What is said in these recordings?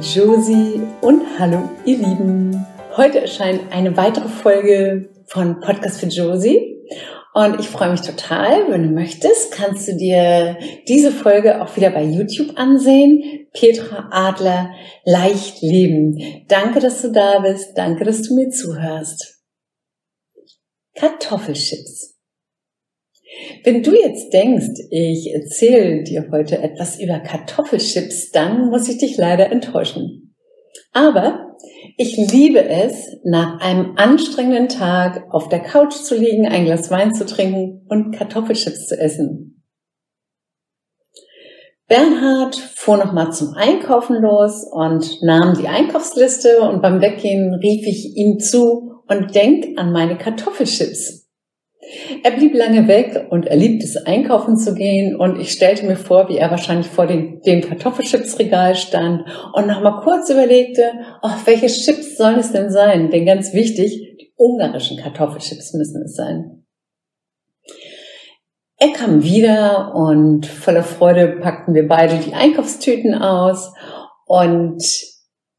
Josie und hallo ihr Lieben. Heute erscheint eine weitere Folge von Podcast für Josie und ich freue mich total. Wenn du möchtest, kannst du dir diese Folge auch wieder bei YouTube ansehen. Petra Adler, leicht leben. Danke, dass du da bist. Danke, dass du mir zuhörst. Kartoffelchips. Wenn du jetzt denkst, ich erzähle dir heute etwas über Kartoffelchips, dann muss ich dich leider enttäuschen. Aber ich liebe es, nach einem anstrengenden Tag auf der Couch zu liegen, ein Glas Wein zu trinken und Kartoffelchips zu essen. Bernhard fuhr nochmal zum Einkaufen los und nahm die Einkaufsliste und beim Weggehen rief ich ihm zu und denk an meine Kartoffelchips. Er blieb lange weg und er liebte es, einkaufen zu gehen und ich stellte mir vor, wie er wahrscheinlich vor dem, dem Kartoffelchipsregal stand und nochmal kurz überlegte, oh, welche Chips sollen es denn sein? Denn ganz wichtig, die ungarischen Kartoffelchips müssen es sein. Er kam wieder und voller Freude packten wir beide die Einkaufstüten aus und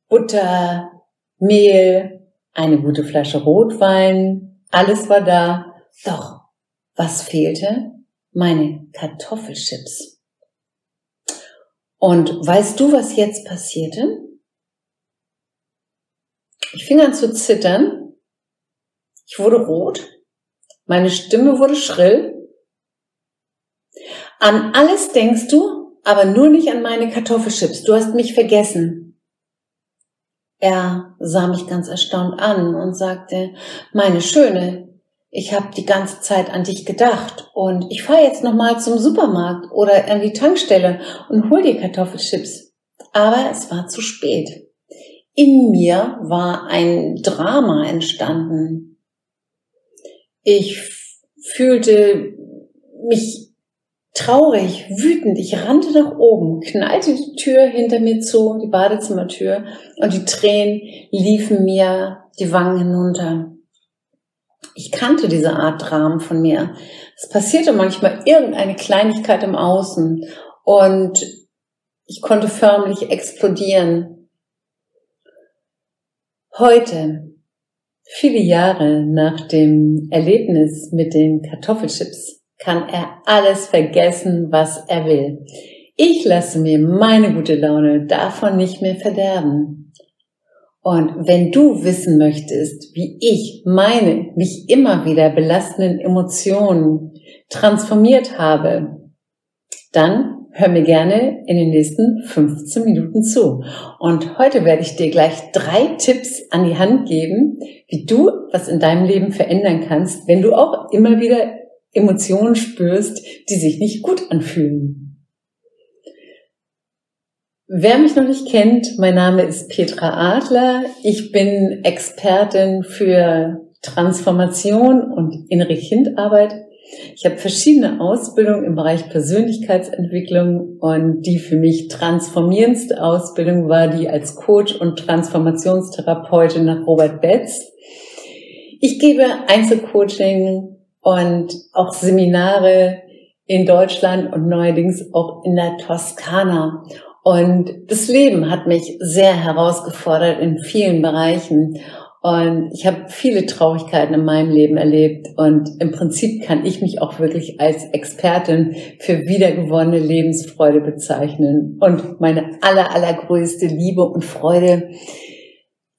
Butter, Mehl, eine gute Flasche Rotwein, alles war da doch, was fehlte? Meine Kartoffelchips. Und weißt du, was jetzt passierte? Ich fing an zu zittern. Ich wurde rot. Meine Stimme wurde schrill. An alles denkst du, aber nur nicht an meine Kartoffelchips. Du hast mich vergessen. Er sah mich ganz erstaunt an und sagte, meine Schöne, ich habe die ganze Zeit an dich gedacht und ich fahre jetzt nochmal zum Supermarkt oder an die Tankstelle und hol dir Kartoffelchips. Aber es war zu spät. In mir war ein Drama entstanden. Ich fühlte mich traurig, wütend. Ich rannte nach oben, knallte die Tür hinter mir zu, die Badezimmertür, und die Tränen liefen mir die Wangen hinunter ich kannte diese Art Dramen von mir. Es passierte manchmal irgendeine Kleinigkeit im Außen und ich konnte förmlich explodieren. Heute, viele Jahre nach dem Erlebnis mit den Kartoffelchips, kann er alles vergessen, was er will. Ich lasse mir meine gute Laune davon nicht mehr verderben. Und wenn du wissen möchtest, wie ich meine mich immer wieder belastenden Emotionen transformiert habe, dann hör mir gerne in den nächsten 15 Minuten zu. Und heute werde ich dir gleich drei Tipps an die Hand geben, wie du was in deinem Leben verändern kannst, wenn du auch immer wieder Emotionen spürst, die sich nicht gut anfühlen. Wer mich noch nicht kennt, mein Name ist Petra Adler. Ich bin Expertin für Transformation und innere Kindarbeit. Ich habe verschiedene Ausbildungen im Bereich Persönlichkeitsentwicklung und die für mich transformierendste Ausbildung war die als Coach und Transformationstherapeutin nach Robert Betz. Ich gebe Einzelcoaching und auch Seminare in Deutschland und neuerdings auch in der Toskana. Und das Leben hat mich sehr herausgefordert in vielen Bereichen. Und ich habe viele Traurigkeiten in meinem Leben erlebt. Und im Prinzip kann ich mich auch wirklich als Expertin für wiedergewonnene Lebensfreude bezeichnen. Und meine aller, allergrößte Liebe und Freude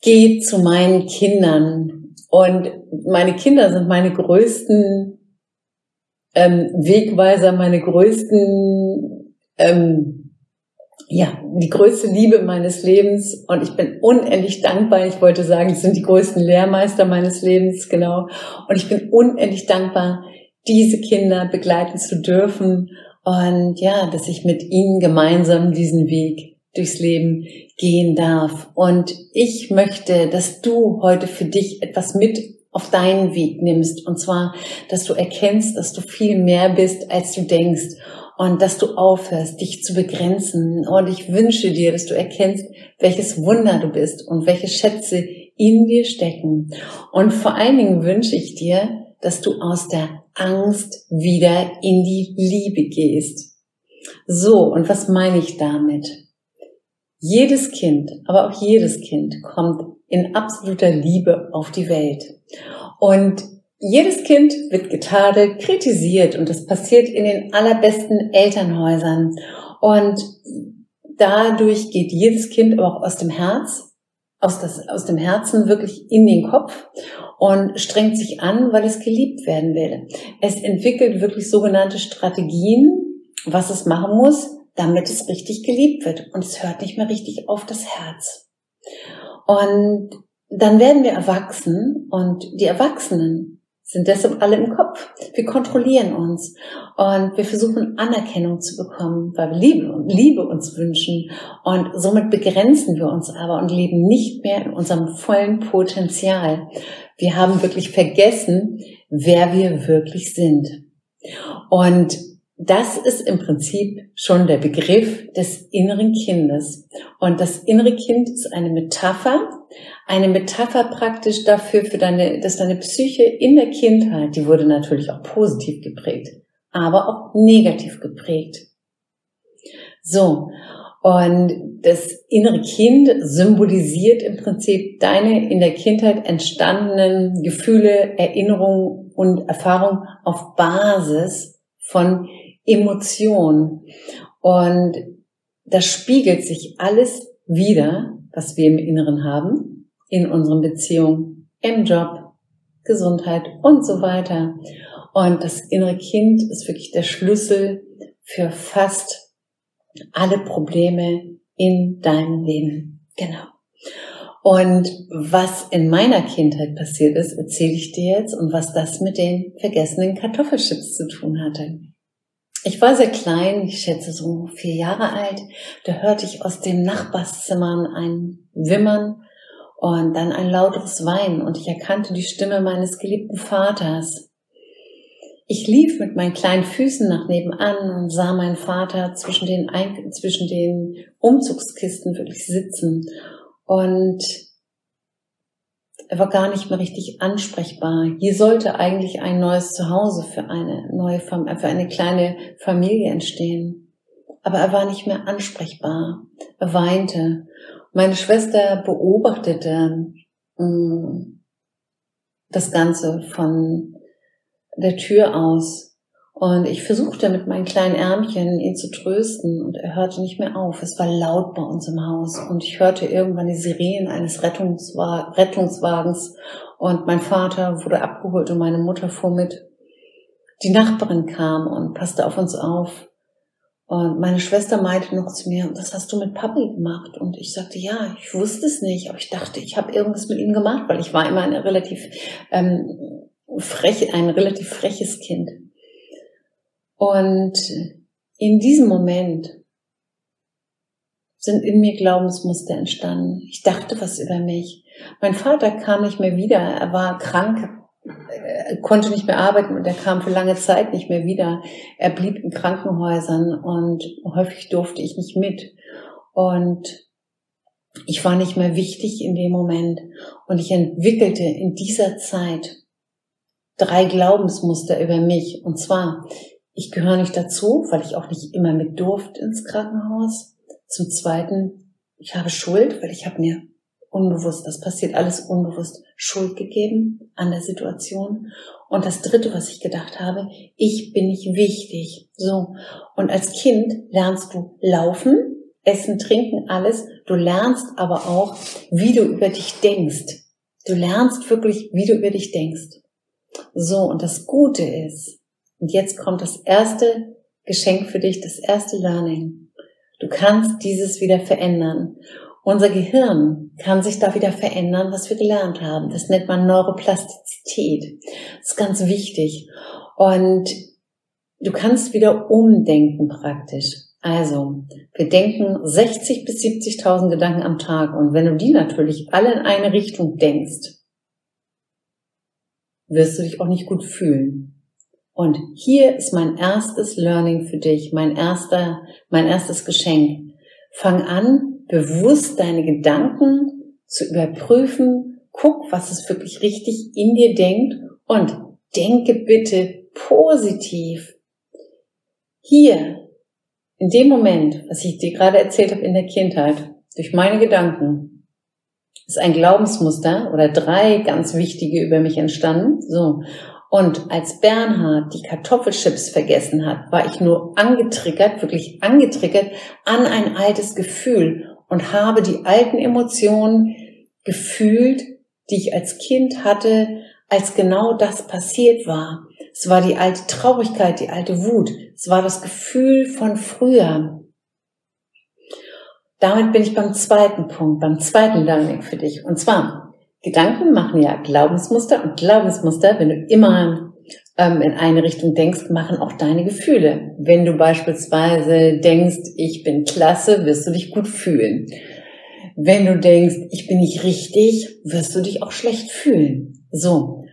geht zu meinen Kindern. Und meine Kinder sind meine größten ähm, Wegweiser, meine größten ähm, ja, die größte Liebe meines Lebens und ich bin unendlich dankbar. Ich wollte sagen, es sind die größten Lehrmeister meines Lebens, genau. Und ich bin unendlich dankbar, diese Kinder begleiten zu dürfen und ja, dass ich mit ihnen gemeinsam diesen Weg durchs Leben gehen darf. Und ich möchte, dass du heute für dich etwas mit auf deinen Weg nimmst. Und zwar, dass du erkennst, dass du viel mehr bist, als du denkst und dass du aufhörst, dich zu begrenzen. Und ich wünsche dir, dass du erkennst, welches Wunder du bist und welche Schätze in dir stecken. Und vor allen Dingen wünsche ich dir, dass du aus der Angst wieder in die Liebe gehst. So, und was meine ich damit? Jedes Kind, aber auch jedes Kind kommt in absoluter Liebe auf die Welt. Und jedes Kind wird getadelt, kritisiert und das passiert in den allerbesten Elternhäusern. Und dadurch geht jedes Kind aber auch aus dem Herz, aus, das, aus dem Herzen wirklich in den Kopf und strengt sich an, weil es geliebt werden will. Es entwickelt wirklich sogenannte Strategien, was es machen muss, damit es richtig geliebt wird. Und es hört nicht mehr richtig auf das Herz. Und dann werden wir erwachsen und die Erwachsenen sind deshalb alle im Kopf. Wir kontrollieren uns und wir versuchen Anerkennung zu bekommen, weil wir Liebe, Liebe uns wünschen und somit begrenzen wir uns aber und leben nicht mehr in unserem vollen Potenzial. Wir haben wirklich vergessen, wer wir wirklich sind. Und das ist im Prinzip schon der Begriff des inneren Kindes. Und das innere Kind ist eine Metapher, eine Metapher praktisch dafür, für deine, dass deine Psyche in der Kindheit, die wurde natürlich auch positiv geprägt, aber auch negativ geprägt. So. Und das innere Kind symbolisiert im Prinzip deine in der Kindheit entstandenen Gefühle, Erinnerungen und Erfahrungen auf Basis von Emotion. Und das spiegelt sich alles wieder, was wir im Inneren haben, in unseren Beziehungen, im Job, Gesundheit und so weiter. Und das innere Kind ist wirklich der Schlüssel für fast alle Probleme in deinem Leben. Genau. Und was in meiner Kindheit passiert ist, erzähle ich dir jetzt und was das mit den vergessenen Kartoffelchips zu tun hatte. Ich war sehr klein, ich schätze so vier Jahre alt. Da hörte ich aus dem Nachbarszimmern ein Wimmern und dann ein lauteres Weinen und ich erkannte die Stimme meines geliebten Vaters. Ich lief mit meinen kleinen Füßen nach nebenan und sah meinen Vater zwischen den, zwischen den Umzugskisten wirklich sitzen und er war gar nicht mehr richtig ansprechbar. Hier sollte eigentlich ein neues Zuhause für eine neue, für eine kleine Familie entstehen. Aber er war nicht mehr ansprechbar. Er weinte. Meine Schwester beobachtete mh, mm, das Ganze von der Tür aus und ich versuchte mit meinen kleinen Ärmchen ihn zu trösten und er hörte nicht mehr auf. Es war laut bei uns im Haus und ich hörte irgendwann die Sirenen eines Rettungswa Rettungswagens und mein Vater wurde abgeholt und meine Mutter fuhr mit. Die Nachbarin kam und passte auf uns auf. Und meine Schwester meinte noch zu mir, was hast du mit Papi gemacht? Und ich sagte, ja, ich wusste es nicht, aber ich dachte, ich habe irgendwas mit ihm gemacht, weil ich war immer ein relativ ähm, frech, ein relativ freches Kind. Und in diesem Moment sind in mir Glaubensmuster entstanden. Ich dachte was über mich. Mein Vater kam nicht mehr wieder. Er war krank, konnte nicht mehr arbeiten und er kam für lange Zeit nicht mehr wieder. Er blieb in Krankenhäusern und häufig durfte ich nicht mit. Und ich war nicht mehr wichtig in dem Moment. Und ich entwickelte in dieser Zeit drei Glaubensmuster über mich. Und zwar, ich gehöre nicht dazu, weil ich auch nicht immer mit durfte ins Krankenhaus. Zum Zweiten, ich habe Schuld, weil ich habe mir unbewusst, das passiert alles unbewusst, Schuld gegeben an der Situation. Und das Dritte, was ich gedacht habe, ich bin nicht wichtig. So. Und als Kind lernst du laufen, essen, trinken, alles. Du lernst aber auch, wie du über dich denkst. Du lernst wirklich, wie du über dich denkst. So. Und das Gute ist, und jetzt kommt das erste Geschenk für dich, das erste Learning. Du kannst dieses wieder verändern. Unser Gehirn kann sich da wieder verändern, was wir gelernt haben. Das nennt man Neuroplastizität. Das ist ganz wichtig. Und du kannst wieder umdenken praktisch. Also, wir denken 60 bis 70.000 Gedanken am Tag. Und wenn du die natürlich alle in eine Richtung denkst, wirst du dich auch nicht gut fühlen. Und hier ist mein erstes Learning für dich, mein erster, mein erstes Geschenk. Fang an, bewusst deine Gedanken zu überprüfen. Guck, was es wirklich richtig in dir denkt und denke bitte positiv. Hier, in dem Moment, was ich dir gerade erzählt habe in der Kindheit, durch meine Gedanken. Ist ein Glaubensmuster oder drei ganz wichtige über mich entstanden. So. Und als Bernhard die Kartoffelchips vergessen hat, war ich nur angetriggert, wirklich angetriggert an ein altes Gefühl und habe die alten Emotionen gefühlt, die ich als Kind hatte, als genau das passiert war. Es war die alte Traurigkeit, die alte Wut. Es war das Gefühl von früher. Damit bin ich beim zweiten Punkt, beim zweiten Learning für dich. Und zwar, Gedanken machen ja Glaubensmuster und Glaubensmuster, wenn du immer ähm, in eine Richtung denkst, machen auch deine Gefühle. Wenn du beispielsweise denkst, ich bin klasse, wirst du dich gut fühlen. Wenn du denkst, ich bin nicht richtig, wirst du dich auch schlecht fühlen. So.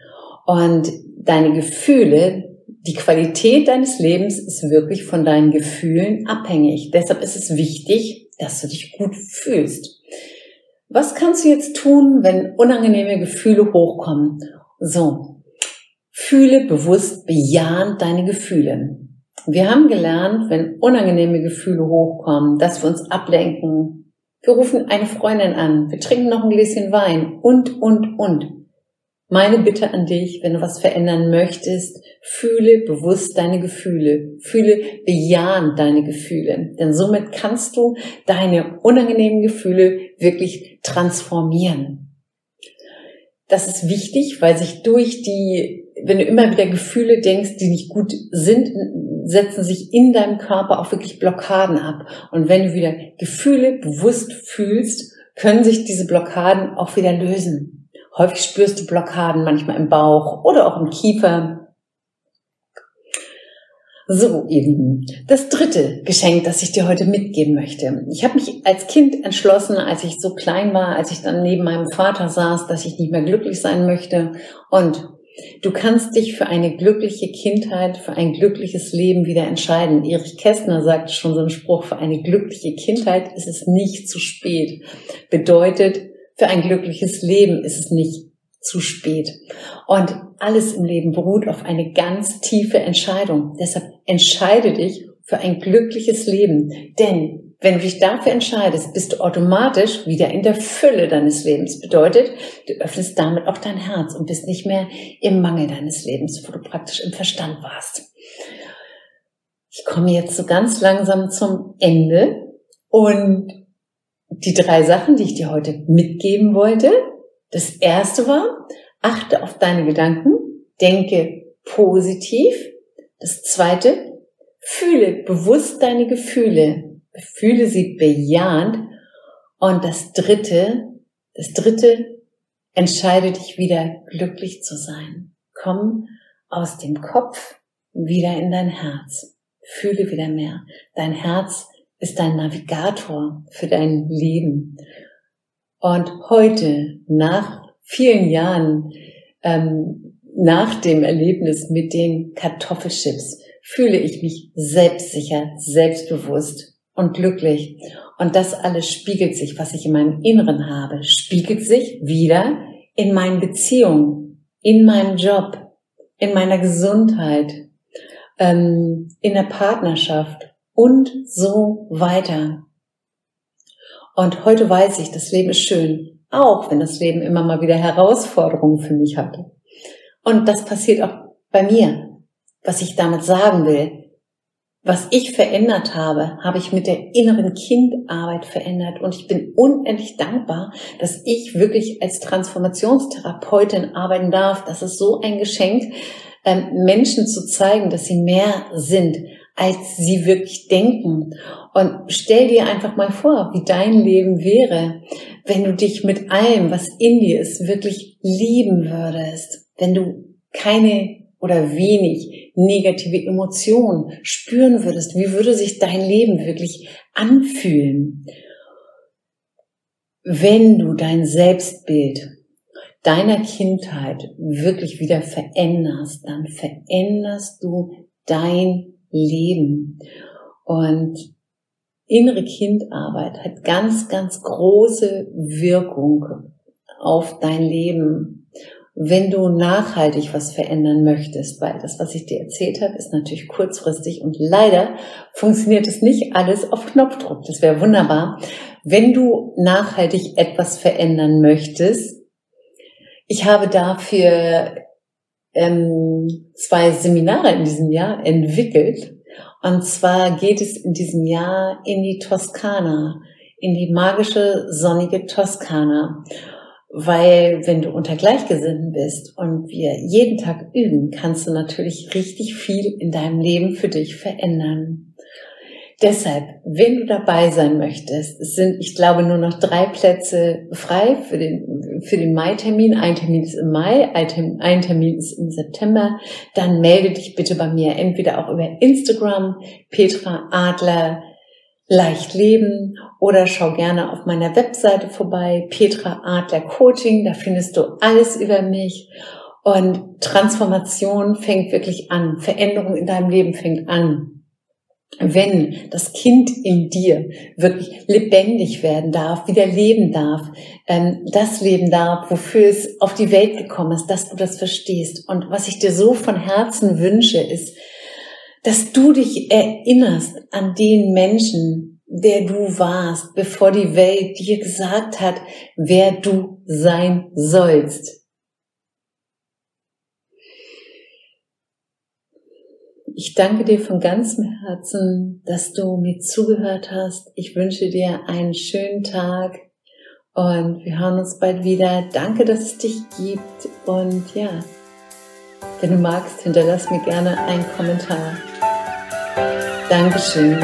Und deine Gefühle, die Qualität deines Lebens ist wirklich von deinen Gefühlen abhängig. Deshalb ist es wichtig, dass du dich gut fühlst. Was kannst du jetzt tun, wenn unangenehme Gefühle hochkommen? So, fühle bewusst bejahend deine Gefühle. Wir haben gelernt, wenn unangenehme Gefühle hochkommen, dass wir uns ablenken. Wir rufen eine Freundin an, wir trinken noch ein Gläschen Wein und, und, und. Meine Bitte an dich, wenn du was verändern möchtest, fühle bewusst deine Gefühle, fühle bejahend deine Gefühle, denn somit kannst du deine unangenehmen Gefühle wirklich transformieren. Das ist wichtig, weil sich durch die, wenn du immer wieder Gefühle denkst, die nicht gut sind, setzen sich in deinem Körper auch wirklich Blockaden ab. Und wenn du wieder Gefühle bewusst fühlst, können sich diese Blockaden auch wieder lösen. Häufig spürst du Blockaden, manchmal im Bauch oder auch im Kiefer. So, ihr Lieben, das dritte Geschenk, das ich dir heute mitgeben möchte. Ich habe mich als Kind entschlossen, als ich so klein war, als ich dann neben meinem Vater saß, dass ich nicht mehr glücklich sein möchte. Und du kannst dich für eine glückliche Kindheit, für ein glückliches Leben wieder entscheiden. Erich Kästner sagte schon so einen Spruch, für eine glückliche Kindheit ist es nicht zu spät. Bedeutet, für ein glückliches Leben ist es nicht zu spät. Und alles im Leben beruht auf eine ganz tiefe Entscheidung. Deshalb entscheide dich für ein glückliches Leben. Denn wenn du dich dafür entscheidest, bist du automatisch wieder in der Fülle deines Lebens. Bedeutet, du öffnest damit auch dein Herz und bist nicht mehr im Mangel deines Lebens, wo du praktisch im Verstand warst. Ich komme jetzt so ganz langsam zum Ende und die drei Sachen, die ich dir heute mitgeben wollte. Das erste war, achte auf deine Gedanken, denke positiv. Das zweite, fühle bewusst deine Gefühle, fühle sie bejahend. Und das dritte, das dritte, entscheide dich wieder glücklich zu sein. Komm aus dem Kopf wieder in dein Herz. Fühle wieder mehr. Dein Herz ist dein Navigator für dein Leben. Und heute, nach vielen Jahren, ähm, nach dem Erlebnis mit den Kartoffelchips, fühle ich mich selbstsicher, selbstbewusst und glücklich. Und das alles spiegelt sich, was ich in meinem Inneren habe, spiegelt sich wieder in meinen Beziehungen, in meinem Job, in meiner Gesundheit, ähm, in der Partnerschaft und so weiter. Und heute weiß ich, das Leben ist schön, auch wenn das Leben immer mal wieder Herausforderungen für mich hatte. Und das passiert auch bei mir. Was ich damit sagen will, was ich verändert habe, habe ich mit der inneren Kindarbeit verändert. Und ich bin unendlich dankbar, dass ich wirklich als Transformationstherapeutin arbeiten darf. Das ist so ein Geschenk, ähm, Menschen zu zeigen, dass sie mehr sind als sie wirklich denken. Und stell dir einfach mal vor, wie dein Leben wäre, wenn du dich mit allem, was in dir ist, wirklich lieben würdest, wenn du keine oder wenig negative Emotionen spüren würdest, wie würde sich dein Leben wirklich anfühlen, wenn du dein Selbstbild deiner Kindheit wirklich wieder veränderst, dann veränderst du dein leben. Und innere Kindarbeit hat ganz, ganz große Wirkung auf dein Leben. wenn du nachhaltig was verändern möchtest, weil das, was ich dir erzählt habe, ist natürlich kurzfristig und leider funktioniert es nicht alles auf Knopfdruck. Das wäre wunderbar. Wenn du nachhaltig etwas verändern möchtest, ich habe dafür ähm, zwei Seminare in diesem Jahr entwickelt. Und zwar geht es in diesem Jahr in die Toskana, in die magische, sonnige Toskana. Weil wenn du unter Gleichgesinnten bist und wir jeden Tag üben, kannst du natürlich richtig viel in deinem Leben für dich verändern. Deshalb, wenn du dabei sein möchtest, es sind, ich glaube, nur noch drei Plätze frei für den, für den Mai-Termin. Ein Termin ist im Mai, ein Termin ist im September. Dann melde dich bitte bei mir, entweder auch über Instagram, Petra Adler, leicht leben oder schau gerne auf meiner Webseite vorbei, Petra Adler Coaching, da findest du alles über mich. Und Transformation fängt wirklich an, Veränderung in deinem Leben fängt an wenn das Kind in dir wirklich lebendig werden darf, wieder leben darf, ähm, das leben darf, wofür es auf die Welt gekommen ist, dass du das verstehst. Und was ich dir so von Herzen wünsche, ist, dass du dich erinnerst an den Menschen, der du warst, bevor die Welt dir gesagt hat, wer du sein sollst. Ich danke dir von ganzem Herzen, dass du mir zugehört hast. Ich wünsche dir einen schönen Tag und wir hören uns bald wieder. Danke, dass es dich gibt und ja, wenn du magst, hinterlass mir gerne einen Kommentar. Dankeschön.